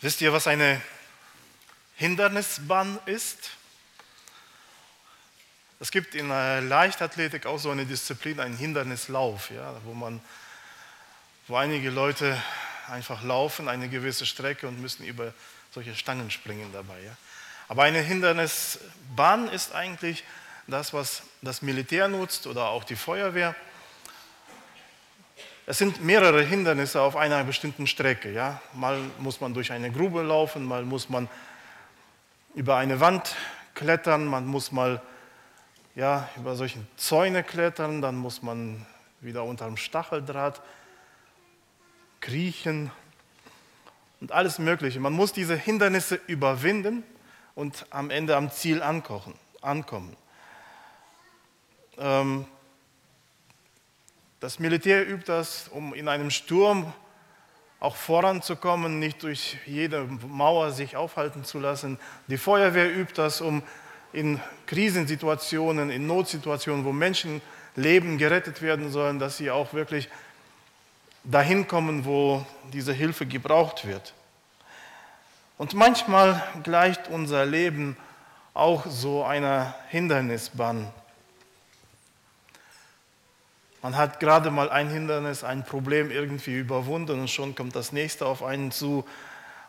Wisst ihr, was eine Hindernisbahn ist? Es gibt in der Leichtathletik auch so eine Disziplin, einen Hindernislauf, ja, wo, man, wo einige Leute einfach laufen eine gewisse Strecke und müssen über solche Stangen springen dabei. Ja. Aber eine Hindernisbahn ist eigentlich das, was das Militär nutzt oder auch die Feuerwehr. Es sind mehrere Hindernisse auf einer bestimmten Strecke. Ja? Mal muss man durch eine Grube laufen, mal muss man über eine Wand klettern, man muss mal ja, über solche Zäune klettern, dann muss man wieder unter dem Stacheldraht kriechen und alles Mögliche. Man muss diese Hindernisse überwinden und am Ende am Ziel ankommen. Ähm, das Militär übt das, um in einem Sturm auch voranzukommen, nicht durch jede Mauer sich aufhalten zu lassen. Die Feuerwehr übt das, um in Krisensituationen, in Notsituationen, wo Menschenleben gerettet werden sollen, dass sie auch wirklich dahin kommen, wo diese Hilfe gebraucht wird. Und manchmal gleicht unser Leben auch so einer Hindernisbahn. Man hat gerade mal ein Hindernis, ein Problem irgendwie überwunden und schon kommt das nächste auf einen zu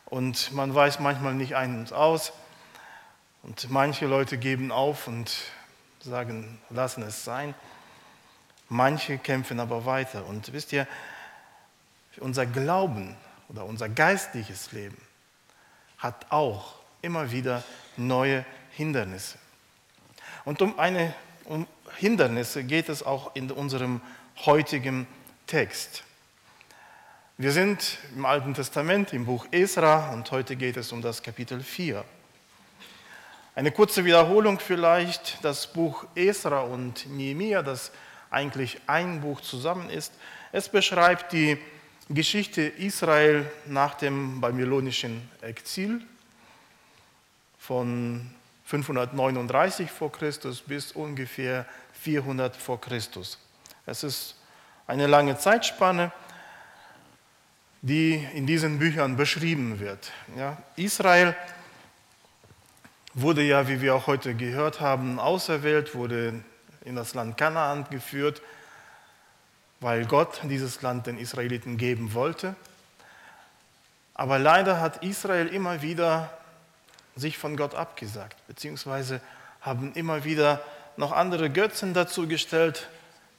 und man weiß manchmal nicht ein und aus. Und manche Leute geben auf und sagen, lassen es sein. Manche kämpfen aber weiter. Und wisst ihr, unser Glauben oder unser geistliches Leben hat auch immer wieder neue Hindernisse. Und um eine um Hindernisse geht es auch in unserem heutigen Text. Wir sind im Alten Testament, im Buch Esra und heute geht es um das Kapitel 4. Eine kurze Wiederholung vielleicht, das Buch Esra und Nehemiah, das eigentlich ein Buch zusammen ist, es beschreibt die Geschichte Israel nach dem babylonischen Exil von 539 vor Christus bis ungefähr 400 vor Christus. Es ist eine lange Zeitspanne, die in diesen Büchern beschrieben wird. Ja, Israel wurde ja, wie wir auch heute gehört haben, auserwählt, wurde in das Land Kanaan geführt, weil Gott dieses Land den Israeliten geben wollte. Aber leider hat Israel immer wieder sich von Gott abgesagt, beziehungsweise haben immer wieder noch andere Götzen dazu gestellt.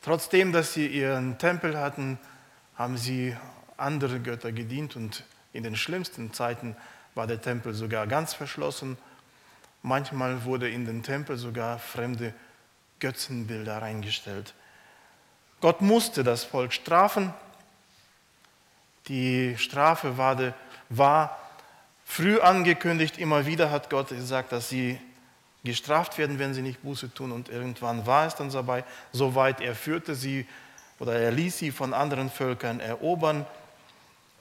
Trotzdem, dass sie ihren Tempel hatten, haben sie andere Götter gedient und in den schlimmsten Zeiten war der Tempel sogar ganz verschlossen. Manchmal wurde in den Tempel sogar fremde Götzenbilder reingestellt. Gott musste das Volk strafen. Die Strafe war, war früh angekündigt, immer wieder hat Gott gesagt, dass sie gestraft werden, wenn sie nicht Buße tun. Und irgendwann war es dann dabei, soweit er führte sie oder er ließ sie von anderen Völkern erobern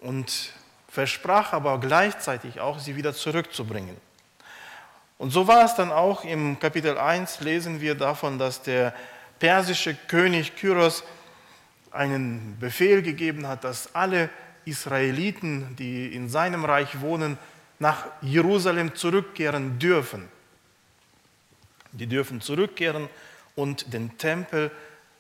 und versprach aber gleichzeitig auch, sie wieder zurückzubringen. Und so war es dann auch im Kapitel 1, lesen wir davon, dass der persische König Kyros einen Befehl gegeben hat, dass alle Israeliten, die in seinem Reich wohnen, nach Jerusalem zurückkehren dürfen. Die dürfen zurückkehren und den Tempel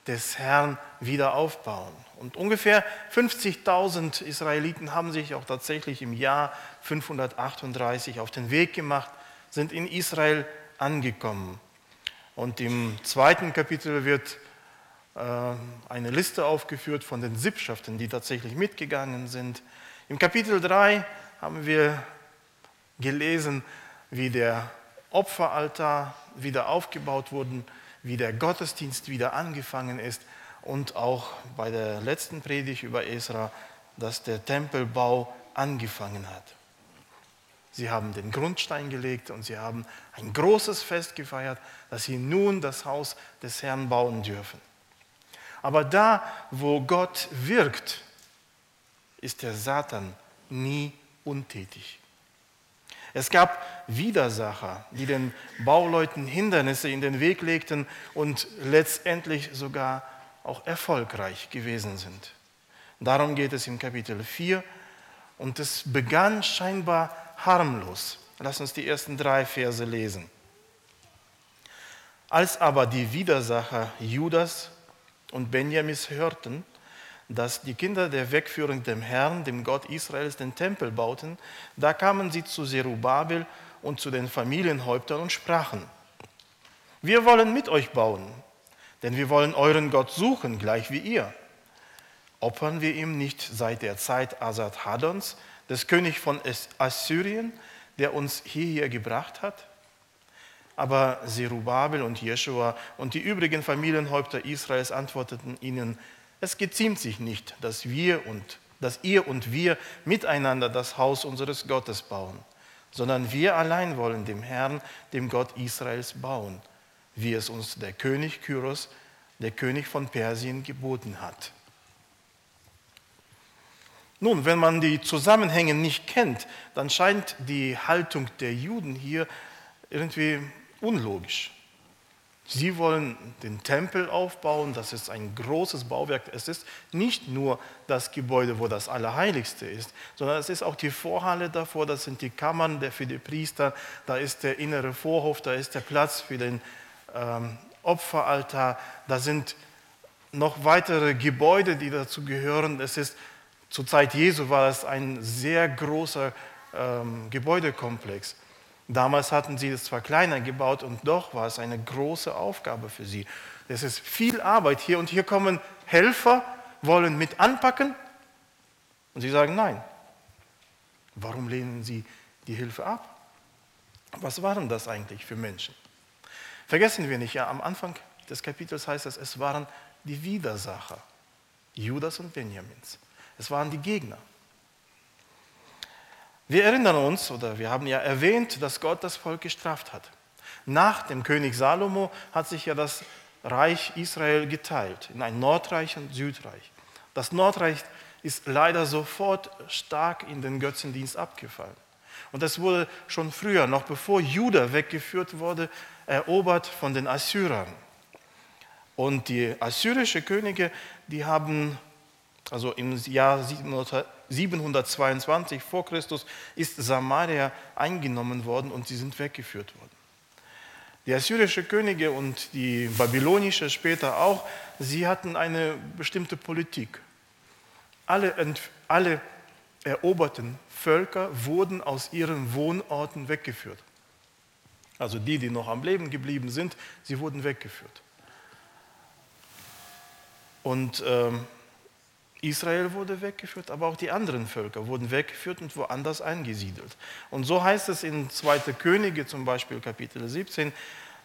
des Herrn wieder aufbauen. Und ungefähr 50.000 Israeliten haben sich auch tatsächlich im Jahr 538 auf den Weg gemacht, sind in Israel angekommen. Und im zweiten Kapitel wird äh, eine Liste aufgeführt von den Sippschaften, die tatsächlich mitgegangen sind. Im Kapitel 3 haben wir gelesen, wie der Opferaltar wieder aufgebaut wurde, wie der Gottesdienst wieder angefangen ist und auch bei der letzten Predigt über Esra, dass der Tempelbau angefangen hat. Sie haben den Grundstein gelegt und sie haben ein großes Fest gefeiert, dass sie nun das Haus des Herrn bauen dürfen. Aber da, wo Gott wirkt, ist der Satan nie untätig. Es gab Widersacher, die den Bauleuten Hindernisse in den Weg legten und letztendlich sogar auch erfolgreich gewesen sind. Darum geht es im Kapitel 4 Und es begann scheinbar harmlos. Lass uns die ersten drei Verse lesen. Als aber die Widersacher Judas und Benjamis hörten, dass die Kinder der Wegführung dem Herrn, dem Gott Israels, den Tempel bauten, da kamen sie zu Zerubabel und zu den Familienhäuptern und sprachen, wir wollen mit euch bauen, denn wir wollen euren Gott suchen, gleich wie ihr. Opfern wir ihm nicht seit der Zeit Asad Hadons, des Königs von Assyrien, der uns hierher gebracht hat? Aber Zerubabel und Jeschua und die übrigen Familienhäupter Israels antworteten ihnen, es geziemt sich nicht, dass wir und dass ihr und wir miteinander das Haus unseres Gottes bauen, sondern wir allein wollen dem Herrn, dem Gott Israels bauen, wie es uns der König Kyros, der König von Persien, geboten hat. Nun, wenn man die Zusammenhänge nicht kennt, dann scheint die Haltung der Juden hier irgendwie unlogisch. Sie wollen den Tempel aufbauen, das ist ein großes Bauwerk. Es ist nicht nur das Gebäude, wo das Allerheiligste ist, sondern es ist auch die Vorhalle davor, das sind die Kammern für die Priester, da ist der innere Vorhof, da ist der Platz für den ähm, Opferaltar, da sind noch weitere Gebäude, die dazu gehören. Es ist zur Zeit Jesu war es ein sehr großer ähm, Gebäudekomplex. Damals hatten sie es zwar kleiner gebaut und doch war es eine große Aufgabe für sie. Es ist viel Arbeit hier und hier kommen Helfer, wollen mit anpacken und sie sagen nein. Warum lehnen sie die Hilfe ab? Was waren das eigentlich für Menschen? Vergessen wir nicht, ja, am Anfang des Kapitels heißt es, es waren die Widersacher, Judas und Benjamins. Es waren die Gegner. Wir erinnern uns, oder wir haben ja erwähnt, dass Gott das Volk gestraft hat. Nach dem König Salomo hat sich ja das Reich Israel geteilt in ein Nordreich und Südreich. Das Nordreich ist leider sofort stark in den Götzendienst abgefallen. Und das wurde schon früher, noch bevor Juda weggeführt wurde, erobert von den Assyrern. Und die assyrischen Könige, die haben also im Jahr 722 vor Christus ist Samaria eingenommen worden und sie sind weggeführt worden. Die assyrischen Könige und die babylonische später auch, sie hatten eine bestimmte Politik. Alle, alle eroberten Völker wurden aus ihren Wohnorten weggeführt. Also die, die noch am Leben geblieben sind, sie wurden weggeführt. Und ähm, Israel wurde weggeführt, aber auch die anderen Völker wurden weggeführt und woanders eingesiedelt. Und so heißt es in 2. Könige zum Beispiel Kapitel 17,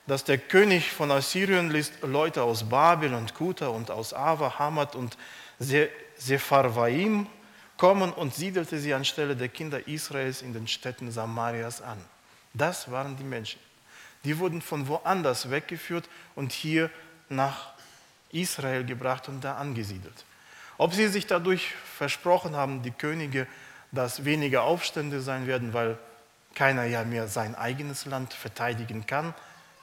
dass der König von Assyrien ließ Leute aus Babel und Kuta und aus Ava, Hamad und Sepharvaim kommen und siedelte sie anstelle der Kinder Israels in den Städten Samarias an. Das waren die Menschen. Die wurden von woanders weggeführt und hier nach Israel gebracht und da angesiedelt. Ob sie sich dadurch versprochen haben, die Könige, dass weniger Aufstände sein werden, weil keiner ja mehr sein eigenes Land verteidigen kann,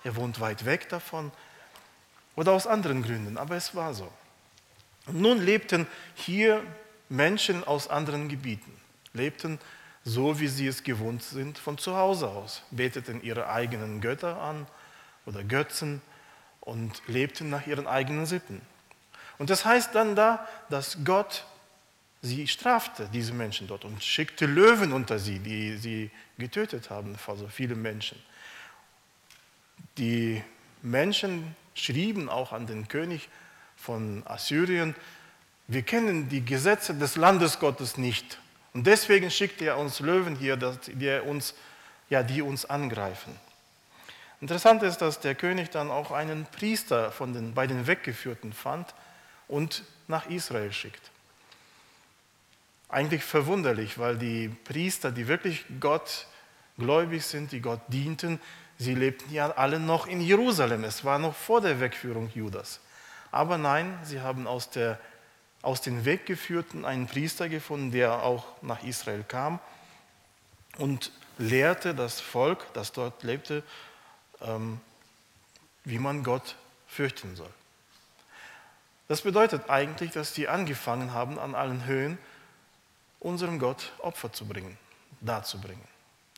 er wohnt weit weg davon, oder aus anderen Gründen, aber es war so. Und nun lebten hier Menschen aus anderen Gebieten, lebten so, wie sie es gewohnt sind von zu Hause aus, beteten ihre eigenen Götter an oder Götzen und lebten nach ihren eigenen Sitten. Und das heißt dann da, dass Gott sie strafte, diese Menschen dort, und schickte Löwen unter sie, die sie getötet haben, also viele Menschen. Die Menschen schrieben auch an den König von Assyrien, wir kennen die Gesetze des Landes Gottes nicht. Und deswegen schickt er uns Löwen hier, die uns, ja, die uns angreifen. Interessant ist, dass der König dann auch einen Priester von den, bei den Weggeführten fand, und nach Israel schickt. Eigentlich verwunderlich, weil die Priester, die wirklich Gott gläubig sind, die Gott dienten, sie lebten ja alle noch in Jerusalem. Es war noch vor der Wegführung Judas. Aber nein, sie haben aus, der, aus den Weggeführten einen Priester gefunden, der auch nach Israel kam und lehrte das Volk, das dort lebte, ähm, wie man Gott fürchten soll. Das bedeutet eigentlich, dass die angefangen haben, an allen Höhen unserem Gott Opfer zu bringen, darzubringen,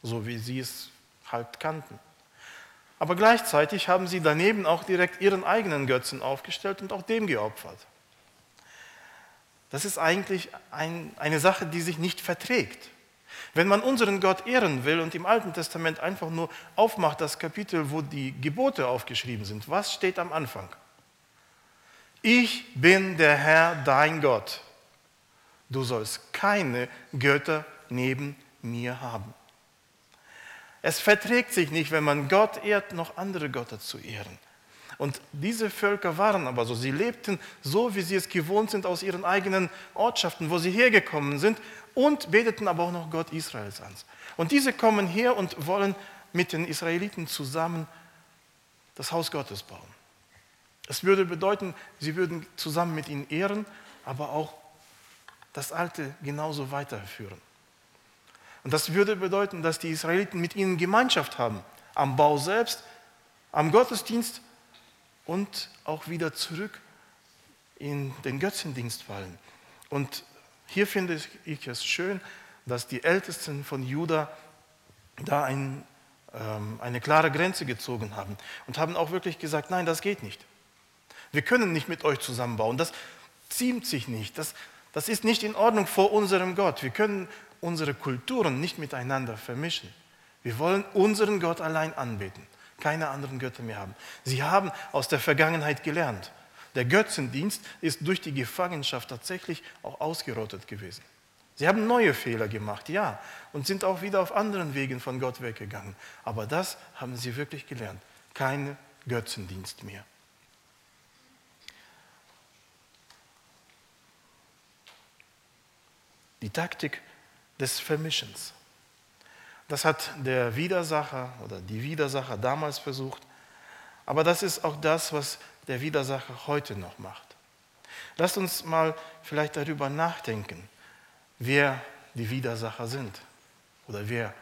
so wie sie es halt kannten. Aber gleichzeitig haben sie daneben auch direkt ihren eigenen Götzen aufgestellt und auch dem geopfert. Das ist eigentlich ein, eine Sache, die sich nicht verträgt. Wenn man unseren Gott ehren will und im Alten Testament einfach nur aufmacht, das Kapitel, wo die Gebote aufgeschrieben sind, was steht am Anfang? Ich bin der Herr, dein Gott. Du sollst keine Götter neben mir haben. Es verträgt sich nicht, wenn man Gott ehrt, noch andere Götter zu ehren. Und diese Völker waren aber so. Sie lebten so, wie sie es gewohnt sind aus ihren eigenen Ortschaften, wo sie hergekommen sind und beteten aber auch noch Gott Israels an. Und diese kommen her und wollen mit den Israeliten zusammen das Haus Gottes bauen. Es würde bedeuten, sie würden zusammen mit ihnen ehren, aber auch das Alte genauso weiterführen. Und das würde bedeuten, dass die Israeliten mit ihnen Gemeinschaft haben, am Bau selbst, am Gottesdienst und auch wieder zurück in den Götzendienst fallen. Und hier finde ich es schön, dass die Ältesten von Juda da ein, ähm, eine klare Grenze gezogen haben und haben auch wirklich gesagt, nein, das geht nicht. Wir können nicht mit euch zusammenbauen. Das ziemt sich nicht. Das, das ist nicht in Ordnung vor unserem Gott. Wir können unsere Kulturen nicht miteinander vermischen. Wir wollen unseren Gott allein anbeten, keine anderen Götter mehr haben. Sie haben aus der Vergangenheit gelernt. Der Götzendienst ist durch die Gefangenschaft tatsächlich auch ausgerottet gewesen. Sie haben neue Fehler gemacht, ja, und sind auch wieder auf anderen Wegen von Gott weggegangen. Aber das haben sie wirklich gelernt. Kein Götzendienst mehr. Die Taktik des Vermischens. Das hat der Widersacher oder die Widersacher damals versucht. Aber das ist auch das, was der Widersacher heute noch macht. Lasst uns mal vielleicht darüber nachdenken, wer die Widersacher sind oder wer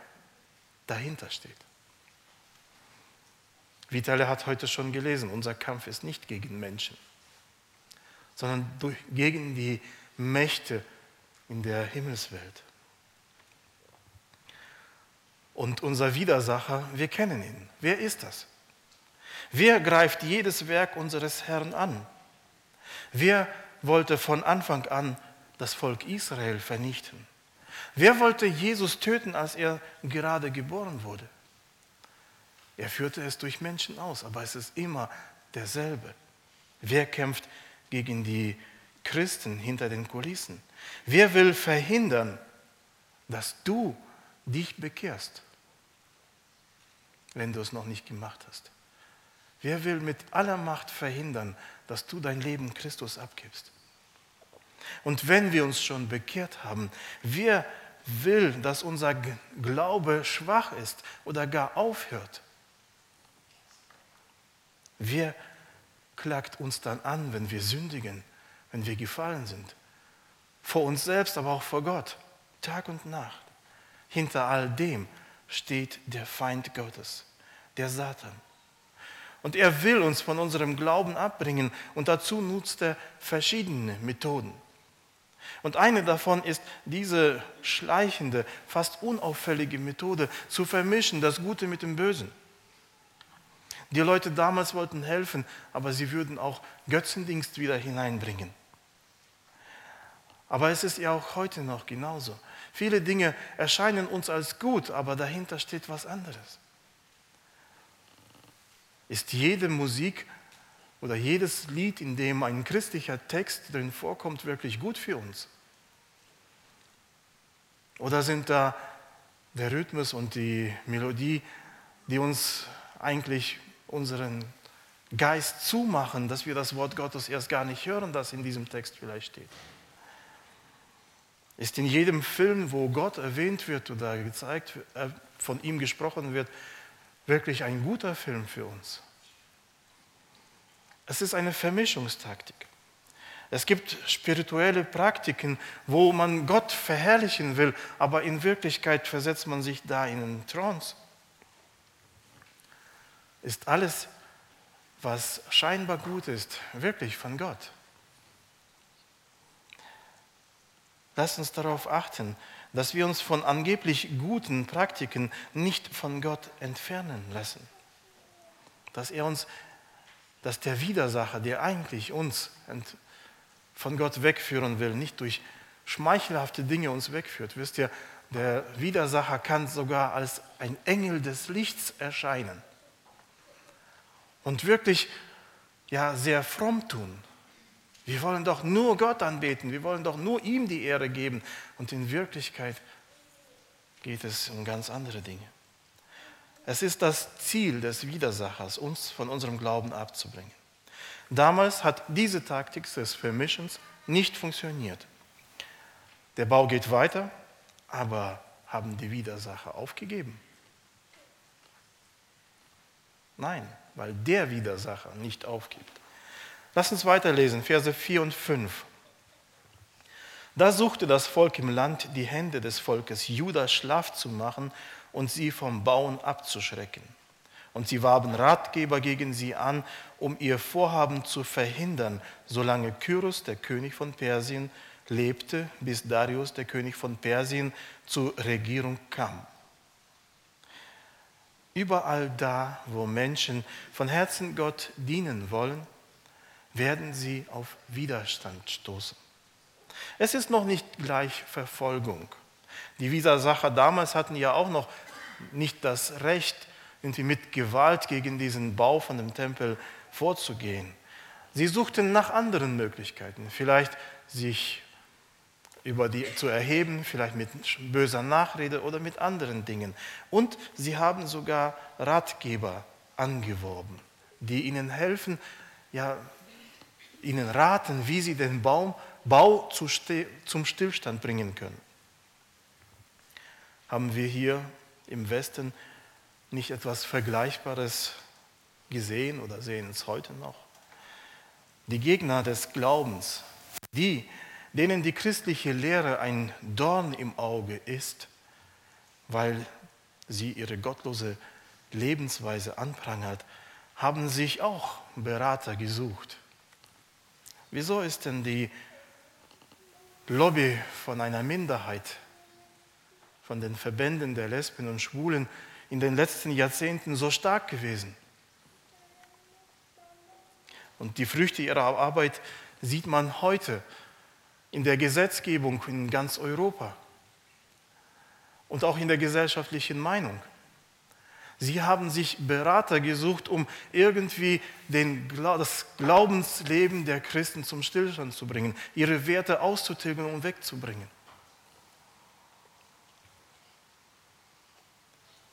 dahinter steht. Vitale hat heute schon gelesen, unser Kampf ist nicht gegen Menschen, sondern durch, gegen die Mächte in der Himmelswelt. Und unser Widersacher, wir kennen ihn. Wer ist das? Wer greift jedes Werk unseres Herrn an? Wer wollte von Anfang an das Volk Israel vernichten? Wer wollte Jesus töten, als er gerade geboren wurde? Er führte es durch Menschen aus, aber es ist immer derselbe. Wer kämpft gegen die Christen hinter den Kulissen? Wer will verhindern, dass du dich bekehrst, wenn du es noch nicht gemacht hast? Wer will mit aller Macht verhindern, dass du dein Leben Christus abgibst? Und wenn wir uns schon bekehrt haben, wer will, dass unser Glaube schwach ist oder gar aufhört? Wer klagt uns dann an, wenn wir sündigen, wenn wir gefallen sind? Vor uns selbst, aber auch vor Gott, Tag und Nacht. Hinter all dem steht der Feind Gottes, der Satan. Und er will uns von unserem Glauben abbringen und dazu nutzt er verschiedene Methoden. Und eine davon ist diese schleichende, fast unauffällige Methode zu vermischen, das Gute mit dem Bösen. Die Leute damals wollten helfen, aber sie würden auch Götzendienst wieder hineinbringen. Aber es ist ja auch heute noch genauso. Viele Dinge erscheinen uns als gut, aber dahinter steht was anderes. Ist jede Musik oder jedes Lied, in dem ein christlicher Text drin vorkommt, wirklich gut für uns? Oder sind da der Rhythmus und die Melodie, die uns eigentlich unseren Geist zumachen, dass wir das Wort Gottes erst gar nicht hören, das in diesem Text vielleicht steht? Ist in jedem Film, wo Gott erwähnt wird oder gezeigt, äh, von ihm gesprochen wird, wirklich ein guter Film für uns. Es ist eine Vermischungstaktik. Es gibt spirituelle Praktiken, wo man Gott verherrlichen will, aber in Wirklichkeit versetzt man sich da in einen Trance. Ist alles, was scheinbar gut ist, wirklich von Gott? Lasst uns darauf achten, dass wir uns von angeblich guten Praktiken nicht von Gott entfernen lassen. Dass er uns, dass der Widersacher, der eigentlich uns von Gott wegführen will, nicht durch schmeichelhafte Dinge uns wegführt. Wisst ihr, der Widersacher kann sogar als ein Engel des Lichts erscheinen und wirklich ja sehr fromm tun. Wir wollen doch nur Gott anbeten, wir wollen doch nur ihm die Ehre geben und in Wirklichkeit geht es um ganz andere Dinge. Es ist das Ziel des Widersachers, uns von unserem Glauben abzubringen. Damals hat diese Taktik des Vermischens nicht funktioniert. Der Bau geht weiter, aber haben die Widersacher aufgegeben? Nein, weil der Widersacher nicht aufgibt. Lass uns weiterlesen, Verse 4 und 5. Da suchte das Volk im Land, die Hände des Volkes Juda schlaff zu machen und sie vom Bauen abzuschrecken. Und sie warben Ratgeber gegen sie an, um ihr Vorhaben zu verhindern, solange Kyros, der König von Persien, lebte, bis Darius, der König von Persien, zur Regierung kam. Überall da, wo Menschen von Herzen Gott dienen wollen, werden sie auf Widerstand stoßen. Es ist noch nicht gleich Verfolgung. Die Widersacher damals hatten ja auch noch nicht das Recht, irgendwie mit Gewalt gegen diesen Bau von dem Tempel vorzugehen. Sie suchten nach anderen Möglichkeiten, vielleicht sich über die zu erheben, vielleicht mit böser Nachrede oder mit anderen Dingen. Und sie haben sogar Ratgeber angeworben, die ihnen helfen, ja, ihnen raten, wie sie den Baum, Bau zu, zum Stillstand bringen können. Haben wir hier im Westen nicht etwas Vergleichbares gesehen oder sehen es heute noch? Die Gegner des Glaubens, die, denen die christliche Lehre ein Dorn im Auge ist, weil sie ihre gottlose Lebensweise anprangert, haben sich auch Berater gesucht. Wieso ist denn die Lobby von einer Minderheit, von den Verbänden der Lesben und Schwulen in den letzten Jahrzehnten so stark gewesen? Und die Früchte ihrer Arbeit sieht man heute in der Gesetzgebung in ganz Europa und auch in der gesellschaftlichen Meinung. Sie haben sich Berater gesucht, um irgendwie den, das Glaubensleben der Christen zum Stillstand zu bringen, ihre Werte auszutilgen und wegzubringen.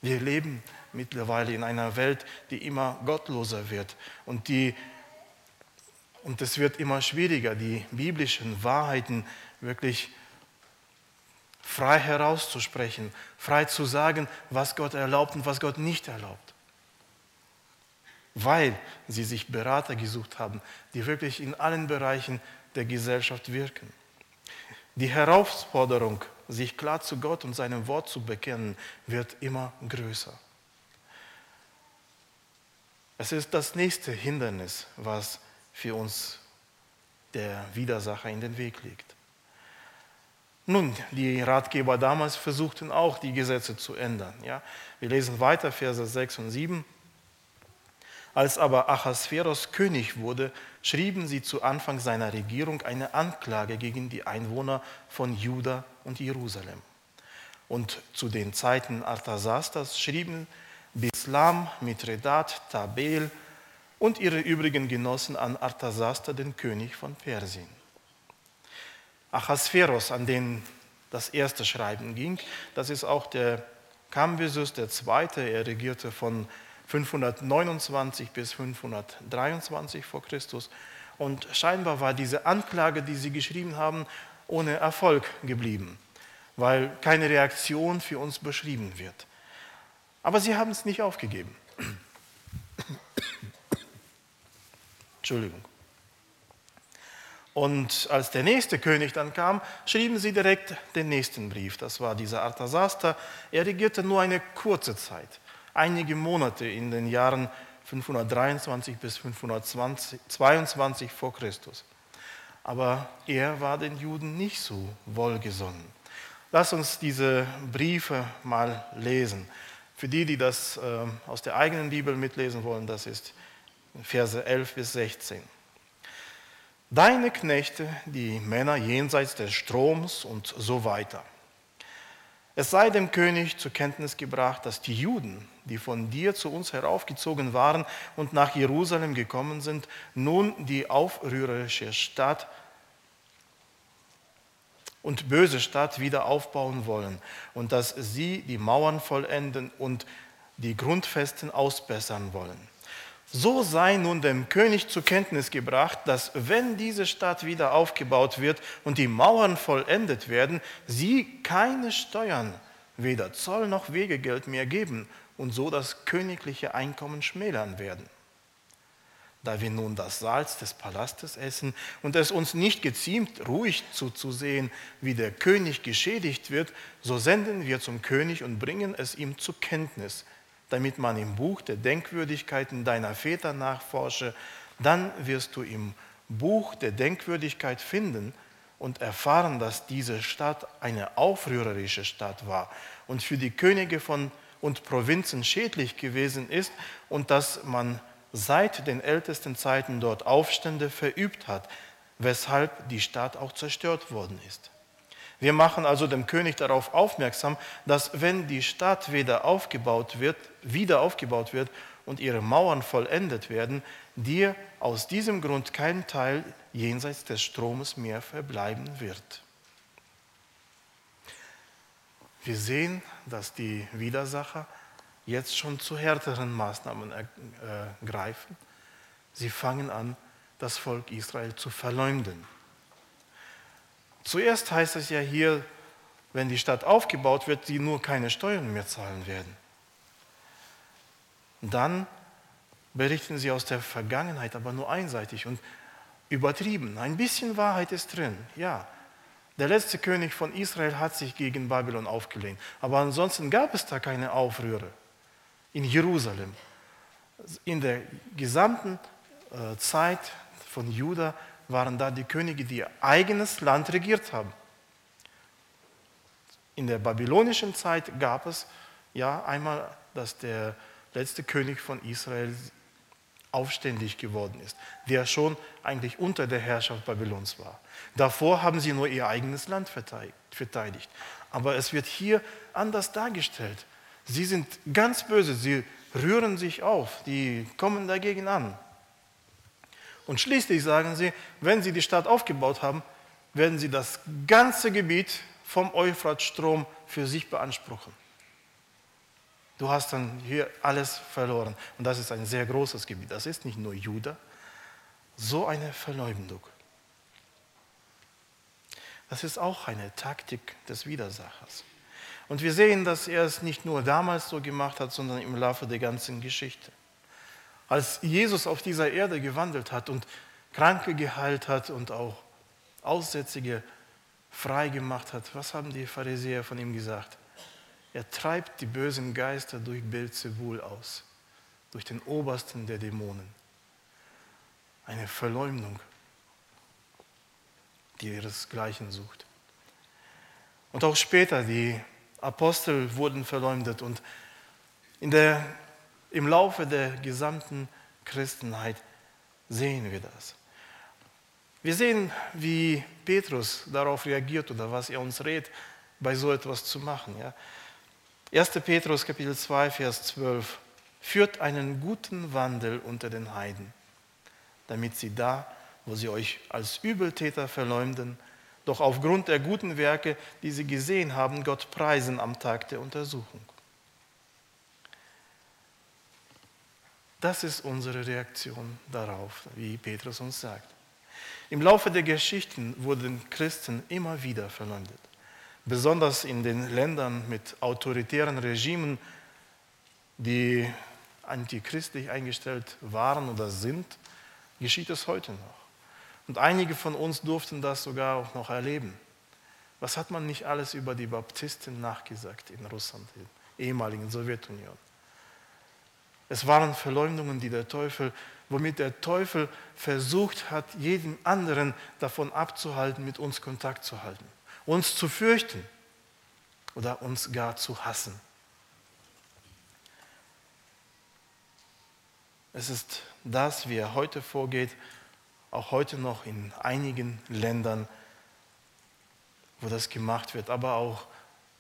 Wir leben mittlerweile in einer Welt, die immer gottloser wird und die und es wird immer schwieriger, die biblischen Wahrheiten wirklich frei herauszusprechen, frei zu sagen, was Gott erlaubt und was Gott nicht erlaubt. Weil sie sich Berater gesucht haben, die wirklich in allen Bereichen der Gesellschaft wirken. Die Herausforderung, sich klar zu Gott und seinem Wort zu bekennen, wird immer größer. Es ist das nächste Hindernis, was für uns der Widersacher in den Weg legt. Nun, die Ratgeber damals versuchten auch, die Gesetze zu ändern. Ja? Wir lesen weiter, Verse 6 und 7. Als aber Achasveros König wurde, schrieben sie zu Anfang seiner Regierung eine Anklage gegen die Einwohner von Juda und Jerusalem. Und zu den Zeiten Arthasastas schrieben Bislam, Mithredat, Tabel, und ihre übrigen Genossen an Arthasasta, den König von Persien. Achasveros, an den das erste Schreiben ging, das ist auch der Kambyses II., er regierte von 529 bis 523 vor Christus. Und scheinbar war diese Anklage, die sie geschrieben haben, ohne Erfolg geblieben, weil keine Reaktion für uns beschrieben wird. Aber sie haben es nicht aufgegeben. Entschuldigung. Und als der nächste König dann kam, schrieben sie direkt den nächsten Brief. Das war dieser Arthasasta. Er regierte nur eine kurze Zeit, einige Monate in den Jahren 523 bis 522 vor Christus. Aber er war den Juden nicht so wohlgesonnen. Lass uns diese Briefe mal lesen. Für die, die das äh, aus der eigenen Bibel mitlesen wollen, das ist Verse 11 bis 16. Deine Knechte, die Männer jenseits des Stroms und so weiter. Es sei dem König zur Kenntnis gebracht, dass die Juden, die von dir zu uns heraufgezogen waren und nach Jerusalem gekommen sind, nun die aufrührerische Stadt und böse Stadt wieder aufbauen wollen und dass sie die Mauern vollenden und die Grundfesten ausbessern wollen. So sei nun dem König zur Kenntnis gebracht, dass wenn diese Stadt wieder aufgebaut wird und die Mauern vollendet werden, sie keine Steuern, weder Zoll noch Wegegeld mehr geben und so das königliche Einkommen schmälern werden. Da wir nun das Salz des Palastes essen und es uns nicht geziemt, ruhig zuzusehen, wie der König geschädigt wird, so senden wir zum König und bringen es ihm zur Kenntnis, damit man im Buch der Denkwürdigkeiten deiner Väter nachforsche, dann wirst du im Buch der Denkwürdigkeit finden und erfahren, dass diese Stadt eine aufrührerische Stadt war und für die Könige von und Provinzen schädlich gewesen ist und dass man seit den ältesten Zeiten dort Aufstände verübt hat, weshalb die Stadt auch zerstört worden ist. Wir machen also dem König darauf aufmerksam, dass wenn die Stadt wieder aufgebaut wird, wieder aufgebaut wird und ihre Mauern vollendet werden, dir aus diesem Grund kein Teil jenseits des Stromes mehr verbleiben wird. Wir sehen, dass die Widersacher jetzt schon zu härteren Maßnahmen greifen. Sie fangen an, das Volk Israel zu verleumden. Zuerst heißt es ja hier, wenn die Stadt aufgebaut wird, sie nur keine Steuern mehr zahlen werden. Dann berichten sie aus der Vergangenheit, aber nur einseitig und übertrieben. Ein bisschen Wahrheit ist drin, ja. Der letzte König von Israel hat sich gegen Babylon aufgelehnt, aber ansonsten gab es da keine Aufrühre in Jerusalem. In der gesamten äh, Zeit von Juda waren da die Könige, die ihr eigenes Land regiert haben. In der babylonischen Zeit gab es ja einmal, dass der letzte König von Israel aufständig geworden ist, der schon eigentlich unter der Herrschaft Babylons war. Davor haben sie nur ihr eigenes Land verteidigt. Aber es wird hier anders dargestellt. Sie sind ganz böse, sie rühren sich auf, die kommen dagegen an. Und schließlich sagen sie, wenn sie die Stadt aufgebaut haben, werden sie das ganze Gebiet vom Euphratstrom für sich beanspruchen. Du hast dann hier alles verloren. Und das ist ein sehr großes Gebiet. Das ist nicht nur Juda. So eine Verleumdung. Das ist auch eine Taktik des Widersachers. Und wir sehen, dass er es nicht nur damals so gemacht hat, sondern im Laufe der ganzen Geschichte. Als Jesus auf dieser Erde gewandelt hat und Kranke geheilt hat und auch Aussätzige frei gemacht hat, was haben die Pharisäer von ihm gesagt? Er treibt die bösen Geister durch Beelzebul aus, durch den obersten der Dämonen. Eine Verleumdung, die ihresgleichen sucht. Und auch später, die Apostel wurden verleumdet und in der im Laufe der gesamten Christenheit sehen wir das. Wir sehen, wie Petrus darauf reagiert oder was er uns rät, bei so etwas zu machen. Ja. 1. Petrus Kapitel 2, Vers 12. Führt einen guten Wandel unter den Heiden, damit sie da, wo sie euch als Übeltäter verleumden, doch aufgrund der guten Werke, die sie gesehen haben, Gott preisen am Tag der Untersuchung. Das ist unsere Reaktion darauf, wie Petrus uns sagt. Im Laufe der Geschichten wurden Christen immer wieder verleumdet. Besonders in den Ländern mit autoritären Regimen, die antichristlich eingestellt waren oder sind, geschieht es heute noch. Und einige von uns durften das sogar auch noch erleben. Was hat man nicht alles über die Baptisten nachgesagt in Russland, in der ehemaligen Sowjetunion? Es waren Verleumdungen, die der Teufel womit der Teufel versucht hat, jeden anderen davon abzuhalten, mit uns Kontakt zu halten, uns zu fürchten oder uns gar zu hassen. Es ist das, wie er heute vorgeht, auch heute noch in einigen Ländern, wo das gemacht wird, aber auch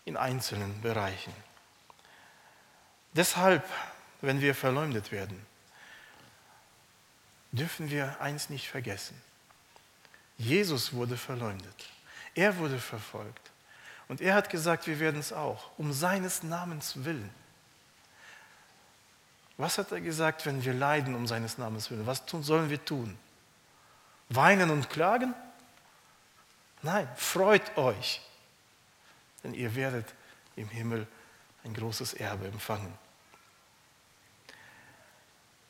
in einzelnen Bereichen. Deshalb, wenn wir verleumdet werden, dürfen wir eins nicht vergessen. Jesus wurde verleumdet. Er wurde verfolgt. Und er hat gesagt, wir werden es auch, um seines Namens willen. Was hat er gesagt, wenn wir leiden um seines Namens willen? Was tun, sollen wir tun? Weinen und klagen? Nein, freut euch, denn ihr werdet im Himmel ein großes Erbe empfangen.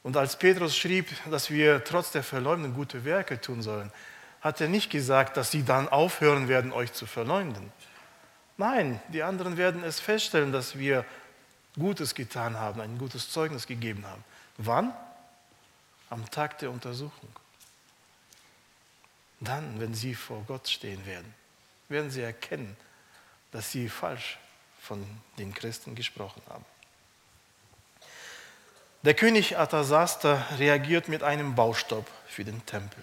Und als Petrus schrieb, dass wir trotz der Verleumdung gute Werke tun sollen, hat er nicht gesagt, dass sie dann aufhören werden, euch zu verleumden. Nein, die anderen werden es feststellen, dass wir Gutes getan haben, ein gutes Zeugnis gegeben haben. Wann? Am Tag der Untersuchung. Dann, wenn sie vor Gott stehen werden, werden sie erkennen, dass sie falsch von den Christen gesprochen haben. Der König Arthasasta reagiert mit einem Baustopp für den Tempel.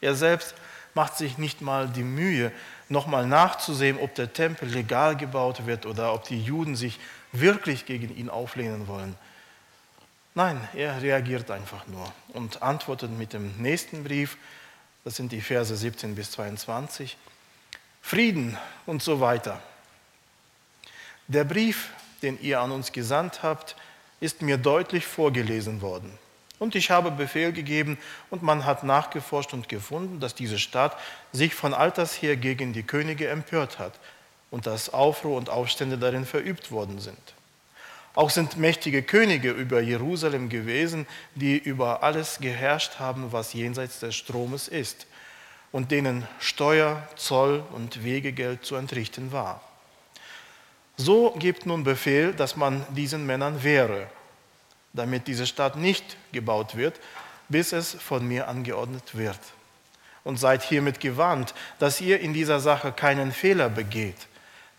Er selbst macht sich nicht mal die Mühe, nochmal nachzusehen, ob der Tempel legal gebaut wird oder ob die Juden sich wirklich gegen ihn auflehnen wollen. Nein, er reagiert einfach nur und antwortet mit dem nächsten Brief, das sind die Verse 17 bis 22, Frieden und so weiter. Der Brief, den ihr an uns gesandt habt, ist mir deutlich vorgelesen worden. Und ich habe Befehl gegeben und man hat nachgeforscht und gefunden, dass diese Stadt sich von alters her gegen die Könige empört hat und dass Aufruhr und Aufstände darin verübt worden sind. Auch sind mächtige Könige über Jerusalem gewesen, die über alles geherrscht haben, was jenseits des Stromes ist und denen Steuer, Zoll und Wegegeld zu entrichten war. So gibt nun Befehl, dass man diesen Männern wehre, damit diese Stadt nicht gebaut wird, bis es von mir angeordnet wird. Und seid hiermit gewarnt, dass ihr in dieser Sache keinen Fehler begeht.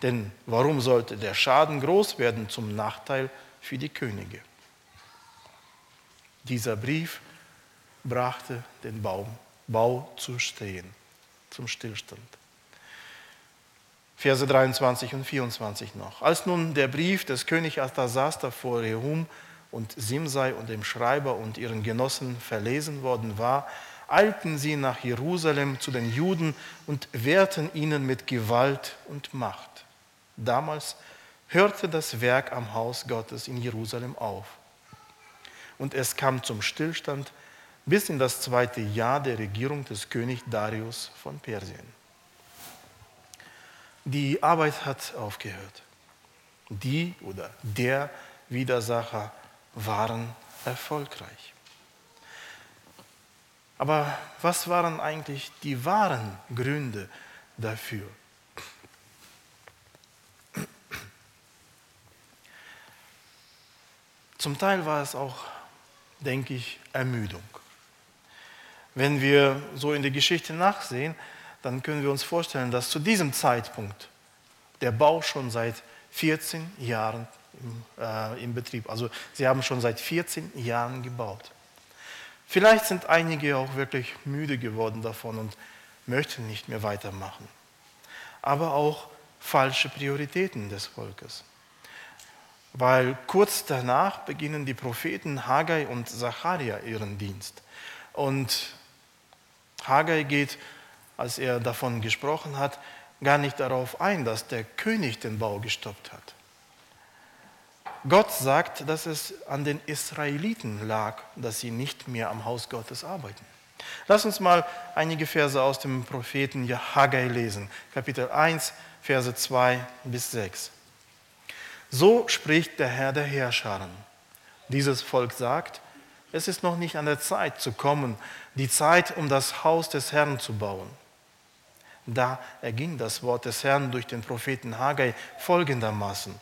Denn warum sollte der Schaden groß werden zum Nachteil für die Könige? Dieser Brief brachte den Baum, Bau zu stehen, zum Stillstand. Verse 23 und 24 noch. Als nun der Brief des Königs Arthasasta vor Rehum und Simsei und dem Schreiber und ihren Genossen verlesen worden war, eilten sie nach Jerusalem zu den Juden und wehrten ihnen mit Gewalt und Macht. Damals hörte das Werk am Haus Gottes in Jerusalem auf. Und es kam zum Stillstand bis in das zweite Jahr der Regierung des Königs Darius von Persien. Die Arbeit hat aufgehört. Die oder der Widersacher waren erfolgreich. Aber was waren eigentlich die wahren Gründe dafür? Zum Teil war es auch, denke ich, Ermüdung. Wenn wir so in die Geschichte nachsehen, dann können wir uns vorstellen, dass zu diesem Zeitpunkt der Bau schon seit 14 Jahren im, äh, im Betrieb, also sie haben schon seit 14 Jahren gebaut. Vielleicht sind einige auch wirklich müde geworden davon und möchten nicht mehr weitermachen. Aber auch falsche Prioritäten des Volkes. Weil kurz danach beginnen die Propheten Haggai und Zacharia ihren Dienst. Und Haggai geht als er davon gesprochen hat, gar nicht darauf ein, dass der König den Bau gestoppt hat. Gott sagt, dass es an den Israeliten lag, dass sie nicht mehr am Haus Gottes arbeiten. Lass uns mal einige Verse aus dem Propheten Haggai lesen, Kapitel 1, Verse 2 bis 6. So spricht der Herr der Herrscharen. Dieses Volk sagt, es ist noch nicht an der Zeit zu kommen, die Zeit, um das Haus des Herrn zu bauen. Da erging das Wort des Herrn durch den Propheten Haggai folgendermaßen.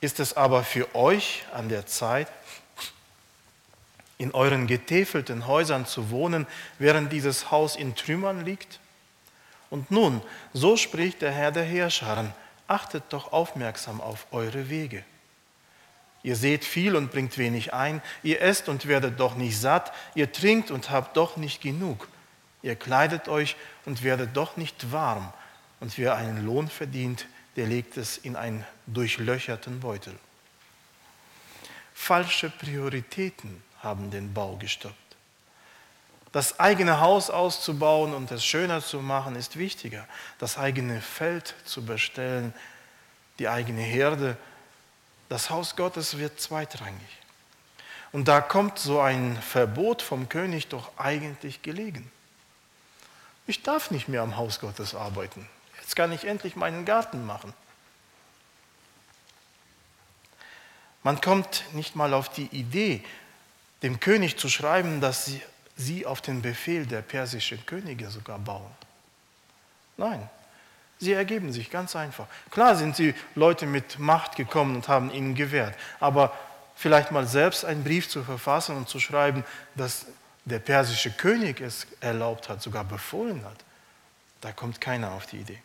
Ist es aber für euch an der Zeit, in euren getäfelten Häusern zu wohnen, während dieses Haus in Trümmern liegt? Und nun, so spricht der Herr der Heerscharen, achtet doch aufmerksam auf eure Wege. Ihr seht viel und bringt wenig ein, ihr esst und werdet doch nicht satt, ihr trinkt und habt doch nicht genug, ihr kleidet euch und werdet doch nicht warm, und wer einen Lohn verdient, der legt es in einen durchlöcherten Beutel. Falsche Prioritäten haben den Bau gestoppt. Das eigene Haus auszubauen und es schöner zu machen, ist wichtiger. Das eigene Feld zu bestellen, die eigene Herde, das Haus Gottes wird zweitrangig. Und da kommt so ein Verbot vom König doch eigentlich gelegen. Ich darf nicht mehr am Haus Gottes arbeiten. Jetzt kann ich endlich meinen Garten machen. Man kommt nicht mal auf die Idee, dem König zu schreiben, dass sie, sie auf den Befehl der persischen Könige sogar bauen. Nein, sie ergeben sich ganz einfach. Klar sind sie Leute mit Macht gekommen und haben ihnen gewährt, aber vielleicht mal selbst einen Brief zu verfassen und zu schreiben, dass der persische König es erlaubt hat, sogar befohlen hat, da kommt keiner auf die Idee.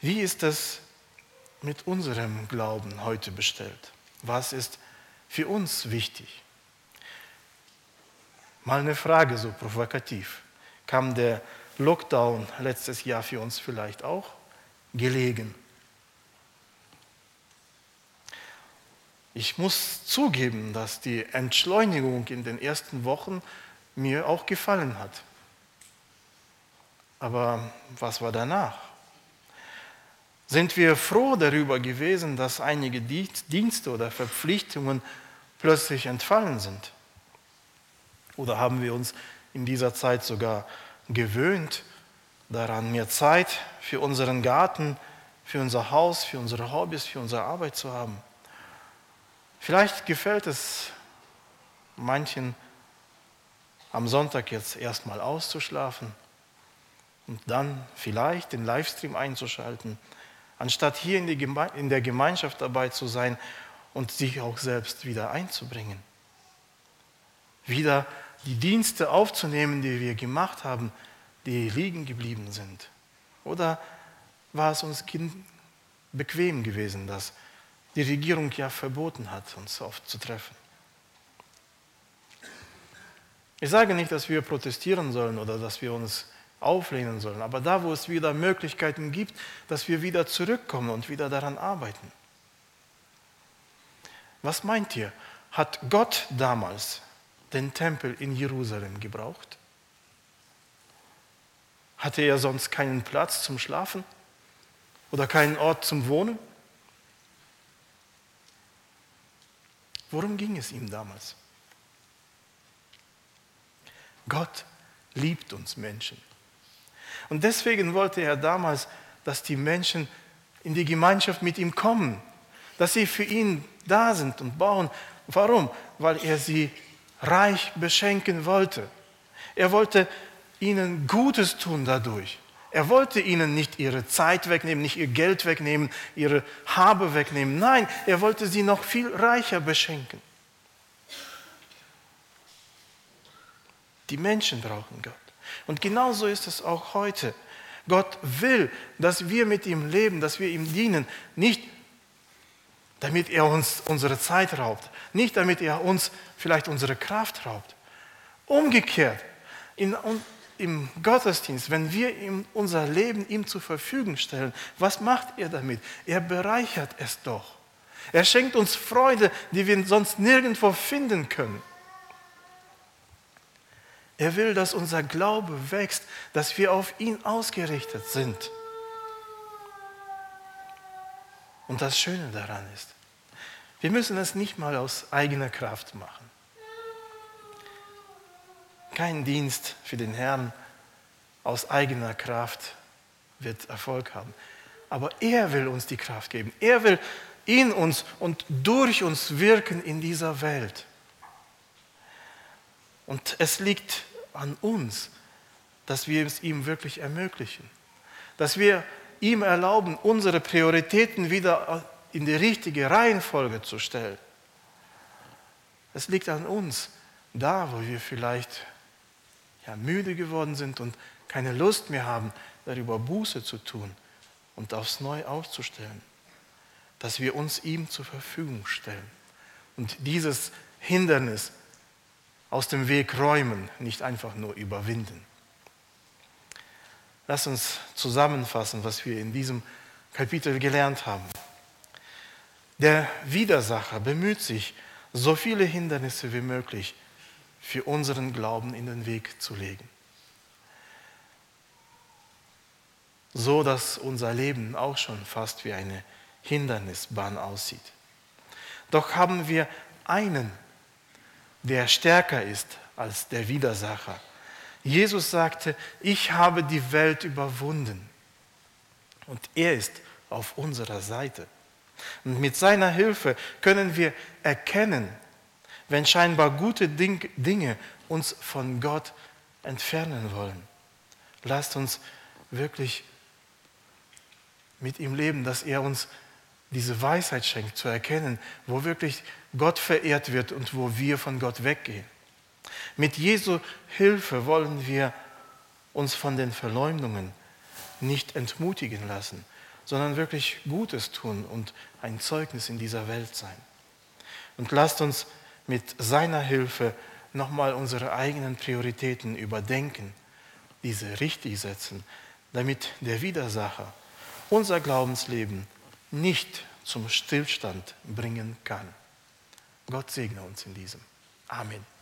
Wie ist das mit unserem Glauben heute bestellt? Was ist für uns wichtig? Mal eine Frage so provokativ. Kam der Lockdown letztes Jahr für uns vielleicht auch gelegen? Ich muss zugeben, dass die Entschleunigung in den ersten Wochen mir auch gefallen hat. Aber was war danach? Sind wir froh darüber gewesen, dass einige Dienste oder Verpflichtungen plötzlich entfallen sind? Oder haben wir uns in dieser Zeit sogar gewöhnt daran, mehr Zeit für unseren Garten, für unser Haus, für unsere Hobbys, für unsere Arbeit zu haben? Vielleicht gefällt es manchen am Sonntag jetzt erstmal auszuschlafen und dann vielleicht den Livestream einzuschalten anstatt hier in, der Gemeinschaft dabei zu sein und sich auch selbst wieder einzubringen. Wieder die Dienste aufzunehmen, die wir gemacht haben, die liegen geblieben sind. Oder war es uns bequem gewesen, dass die Regierung ja verboten hat, uns oft zu treffen? Ich sage nicht, dass wir protestieren sollen oder dass wir uns auflehnen sollen. Aber da, wo es wieder Möglichkeiten gibt, dass wir wieder zurückkommen und wieder daran arbeiten. Was meint ihr? Hat Gott damals den Tempel in Jerusalem gebraucht? Hatte er sonst keinen Platz zum Schlafen oder keinen Ort zum Wohnen? Worum ging es ihm damals? Gott liebt uns Menschen. Und deswegen wollte er damals, dass die Menschen in die Gemeinschaft mit ihm kommen, dass sie für ihn da sind und bauen. Warum? Weil er sie reich beschenken wollte. Er wollte ihnen Gutes tun dadurch. Er wollte ihnen nicht ihre Zeit wegnehmen, nicht ihr Geld wegnehmen, ihre Habe wegnehmen. Nein, er wollte sie noch viel reicher beschenken. Die Menschen brauchen Gott. Und genauso ist es auch heute. Gott will, dass wir mit ihm leben, dass wir ihm dienen, nicht damit er uns unsere Zeit raubt, nicht damit er uns vielleicht unsere Kraft raubt. Umgekehrt, in, im Gottesdienst, wenn wir ihm unser Leben ihm zur Verfügung stellen, was macht er damit? Er bereichert es doch. Er schenkt uns Freude, die wir sonst nirgendwo finden können. Er will, dass unser Glaube wächst, dass wir auf ihn ausgerichtet sind. Und das Schöne daran ist, wir müssen es nicht mal aus eigener Kraft machen. Kein Dienst für den Herrn aus eigener Kraft wird Erfolg haben. Aber er will uns die Kraft geben. Er will in uns und durch uns wirken in dieser Welt. Und es liegt an uns, dass wir es ihm wirklich ermöglichen. Dass wir ihm erlauben, unsere Prioritäten wieder in die richtige Reihenfolge zu stellen. Es liegt an uns, da wo wir vielleicht ja, müde geworden sind und keine Lust mehr haben, darüber Buße zu tun und aufs Neue aufzustellen, dass wir uns ihm zur Verfügung stellen und dieses Hindernis aus dem Weg räumen, nicht einfach nur überwinden. Lass uns zusammenfassen, was wir in diesem Kapitel gelernt haben. Der Widersacher bemüht sich, so viele Hindernisse wie möglich für unseren Glauben in den Weg zu legen. So dass unser Leben auch schon fast wie eine Hindernisbahn aussieht. Doch haben wir einen, der stärker ist als der Widersacher. Jesus sagte, ich habe die Welt überwunden. Und er ist auf unserer Seite. Und mit seiner Hilfe können wir erkennen, wenn scheinbar gute Dinge uns von Gott entfernen wollen. Lasst uns wirklich mit ihm leben, dass er uns diese Weisheit schenkt, zu erkennen, wo wirklich Gott verehrt wird und wo wir von Gott weggehen. Mit Jesu Hilfe wollen wir uns von den Verleumdungen nicht entmutigen lassen, sondern wirklich Gutes tun und ein Zeugnis in dieser Welt sein. Und lasst uns mit seiner Hilfe nochmal unsere eigenen Prioritäten überdenken, diese richtig setzen, damit der Widersacher unser Glaubensleben nicht zum Stillstand bringen kann. Gott segne uns in diesem. Amen.